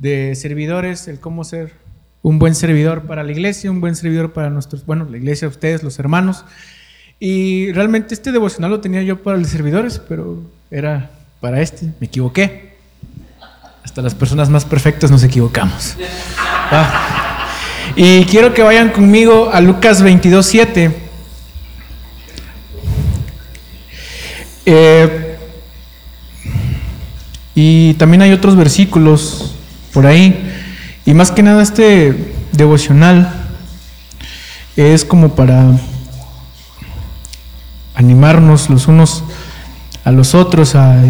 de servidores, el cómo ser un buen servidor para la iglesia, un buen servidor para nuestros, bueno, la iglesia, ustedes, los hermanos. Y realmente este devocional lo tenía yo para los servidores, pero era para este, me equivoqué. Hasta las personas más perfectas nos equivocamos. Y quiero que vayan conmigo a Lucas 22, 7. Eh, y también hay otros versículos por ahí. Y más que nada este devocional es como para animarnos los unos a los otros, a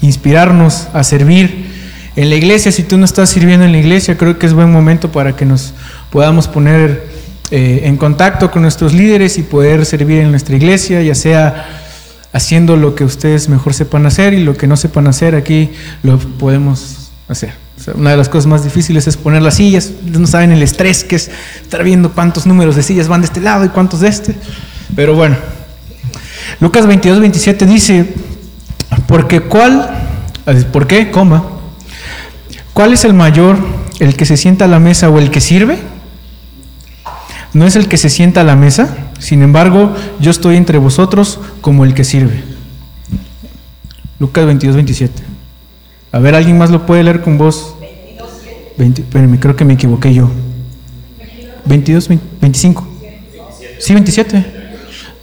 inspirarnos a servir en la iglesia. Si tú no estás sirviendo en la iglesia, creo que es buen momento para que nos podamos poner eh, en contacto con nuestros líderes y poder servir en nuestra iglesia, ya sea haciendo lo que ustedes mejor sepan hacer y lo que no sepan hacer aquí lo podemos hacer. Una de las cosas más difíciles es poner las sillas. No saben el estrés que es estar viendo cuántos números de sillas van de este lado y cuántos de este. Pero bueno, Lucas 22, 27 dice, porque cuál, ¿por qué? Coma. ¿Cuál es el mayor, el que se sienta a la mesa o el que sirve? No es el que se sienta a la mesa, sin embargo, yo estoy entre vosotros como el que sirve. Lucas 22, 27. A ver, ¿alguien más lo puede leer con voz? 20, espérenme, creo que me equivoqué yo. 22, 25. Sí, 27.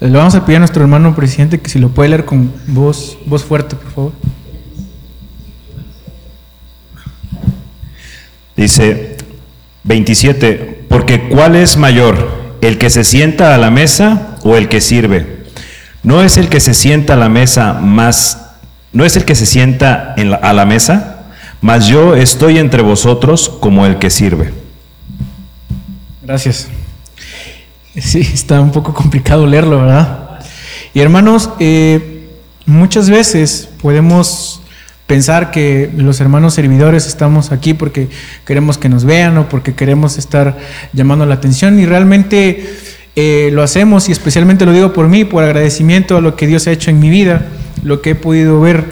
Le vamos a pedir a nuestro hermano presidente que si lo puede leer con voz, voz fuerte, por favor. Dice 27, porque ¿cuál es mayor? ¿El que se sienta a la mesa o el que sirve? No es el que se sienta a la mesa más, no es el que se sienta a la mesa, mas yo estoy entre vosotros como el que sirve. Gracias. Sí, está un poco complicado leerlo, ¿verdad? Y hermanos, eh, muchas veces podemos pensar que los hermanos servidores estamos aquí porque queremos que nos vean o porque queremos estar llamando la atención y realmente eh, lo hacemos y especialmente lo digo por mí, por agradecimiento a lo que Dios ha hecho en mi vida, lo que he podido ver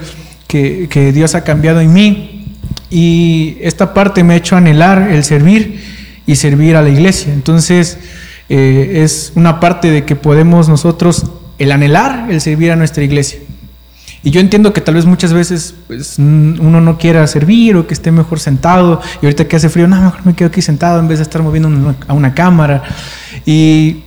que, que Dios ha cambiado en mí y esta parte me ha hecho anhelar el servir y servir a la iglesia. Entonces, eh, es una parte de que podemos nosotros el anhelar, el servir a nuestra iglesia. Y yo entiendo que tal vez muchas veces pues, uno no quiera servir o que esté mejor sentado y ahorita que hace frío, no, mejor me quedo aquí sentado en vez de estar moviendo a una cámara. ¿Y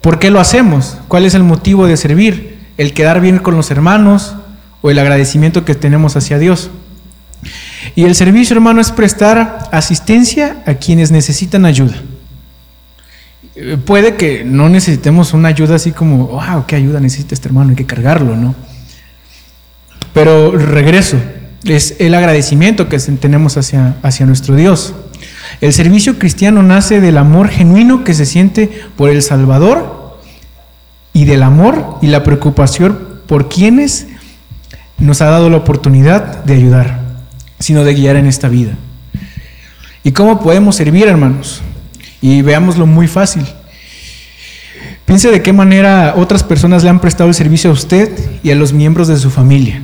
por qué lo hacemos? ¿Cuál es el motivo de servir? ¿El quedar bien con los hermanos o el agradecimiento que tenemos hacia Dios? Y el servicio, hermano, es prestar asistencia a quienes necesitan ayuda. Eh, puede que no necesitemos una ayuda así como, wow, qué ayuda necesita este hermano, hay que cargarlo, ¿no? Pero regreso, es el agradecimiento que tenemos hacia, hacia nuestro Dios. El servicio cristiano nace del amor genuino que se siente por el Salvador y del amor y la preocupación por quienes nos ha dado la oportunidad de ayudar, sino de guiar en esta vida. ¿Y cómo podemos servir, hermanos? Y veámoslo muy fácil. Piense de qué manera otras personas le han prestado el servicio a usted y a los miembros de su familia.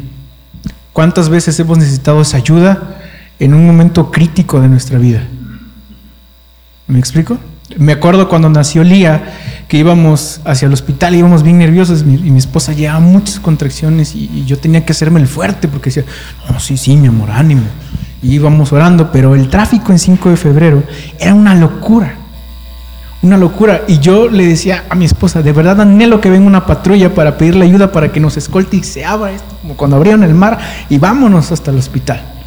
¿Cuántas veces hemos necesitado esa ayuda en un momento crítico de nuestra vida? ¿Me explico? Me acuerdo cuando nació Lía, que íbamos hacia el hospital, íbamos bien nerviosos y mi esposa llevaba muchas contracciones y, yo tenía que hacerme el fuerte porque decía, no, sí, sí, mi amor, ánimo. Y íbamos orando, pero el tráfico en 5 de febrero era una locura una locura. Y yo le decía a mi esposa, de verdad anhelo que venga una patrulla para pedirle ayuda para que nos escolte y se abra esto, como cuando abrieron el mar, y vámonos hasta el hospital.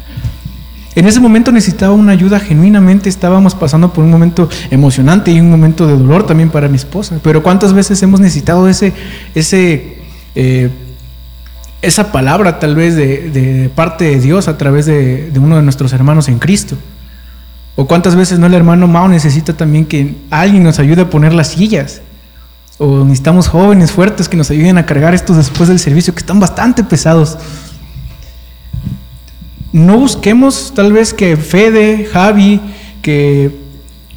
En ese momento necesitaba una ayuda genuinamente, estábamos pasando por un momento emocionante y un momento de dolor también para mi esposa. Pero ¿cuántas veces hemos necesitado ese, ese, eh, esa palabra tal vez de, parte de Dios a través de, de uno de nuestros hermanos en Cristo? O cuántas veces no el hermano Mao necesita también que alguien nos ayude a poner las sillas. O necesitamos jóvenes fuertes que nos ayuden a cargar estos después del servicio, que están bastante pesados. No busquemos tal vez que Fede, Javi, que,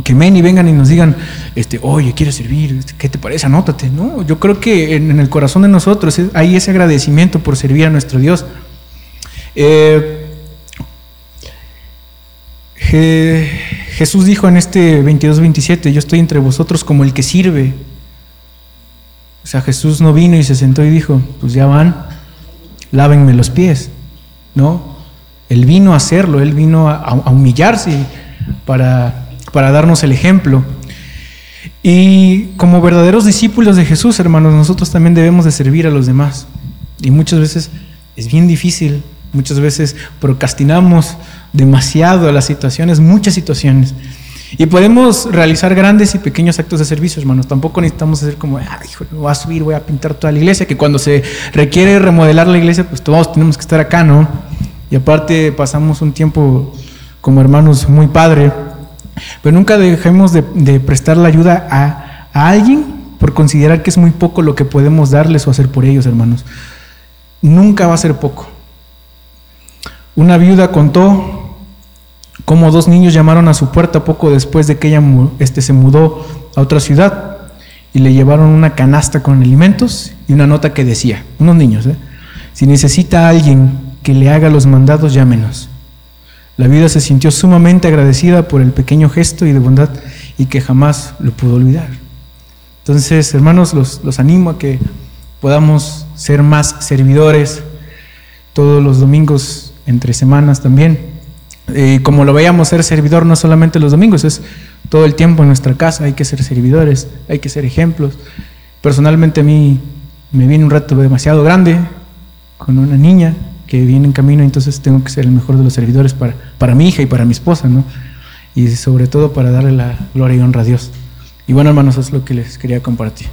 que vengan y nos digan, este, oye, ¿quieres servir? ¿Qué te parece? Anótate. No, yo creo que en, el corazón de nosotros hay ese agradecimiento por servir a nuestro Dios. Eh, Jesús dijo en este 22-27, yo estoy entre vosotros como el que sirve. O sea, Jesús no vino y se sentó y dijo, pues ya van, lávenme los pies. No, Él vino a hacerlo, Él vino a, a humillarse para, para darnos el ejemplo. Y como verdaderos discípulos de Jesús, hermanos, nosotros también debemos de servir a los demás. Y muchas veces es bien difícil, muchas veces procrastinamos demasiado las situaciones, muchas situaciones. Y podemos realizar grandes y pequeños actos de servicio, hermanos. Tampoco necesitamos hacer como, ah, hijo, voy a subir, voy a pintar toda la iglesia, que cuando se requiere remodelar la iglesia, pues todos tenemos que estar acá, ¿no? Y aparte pasamos un tiempo como hermanos muy padre, pero nunca dejemos de, prestar la ayuda a, alguien por considerar que es muy poco lo que podemos darles o hacer por ellos, hermanos. Nunca va a ser poco. Una viuda contó como dos niños llamaron a su puerta poco después de que ella este, se mudó a otra ciudad y le llevaron una canasta con alimentos y una nota que decía, unos niños, ¿eh? si necesita alguien que le haga los mandados, llámenos. La vida se sintió sumamente agradecida por el pequeño gesto y de bondad y que jamás lo pudo olvidar. Entonces, hermanos, los, los animo a que podamos ser más servidores todos los domingos, entre semanas también y como lo veíamos, ser servidor no solamente los domingos, es todo el tiempo en nuestra casa, hay que ser servidores, hay que ser ejemplos. Personalmente a mí me viene un reto demasiado grande con una niña que viene en camino, entonces tengo que ser el mejor de los servidores para, para mi hija y para mi esposa, ¿no? Y sobre todo para darle la gloria y honra a Dios. Y bueno, hermanos, eso es lo que les quería compartir.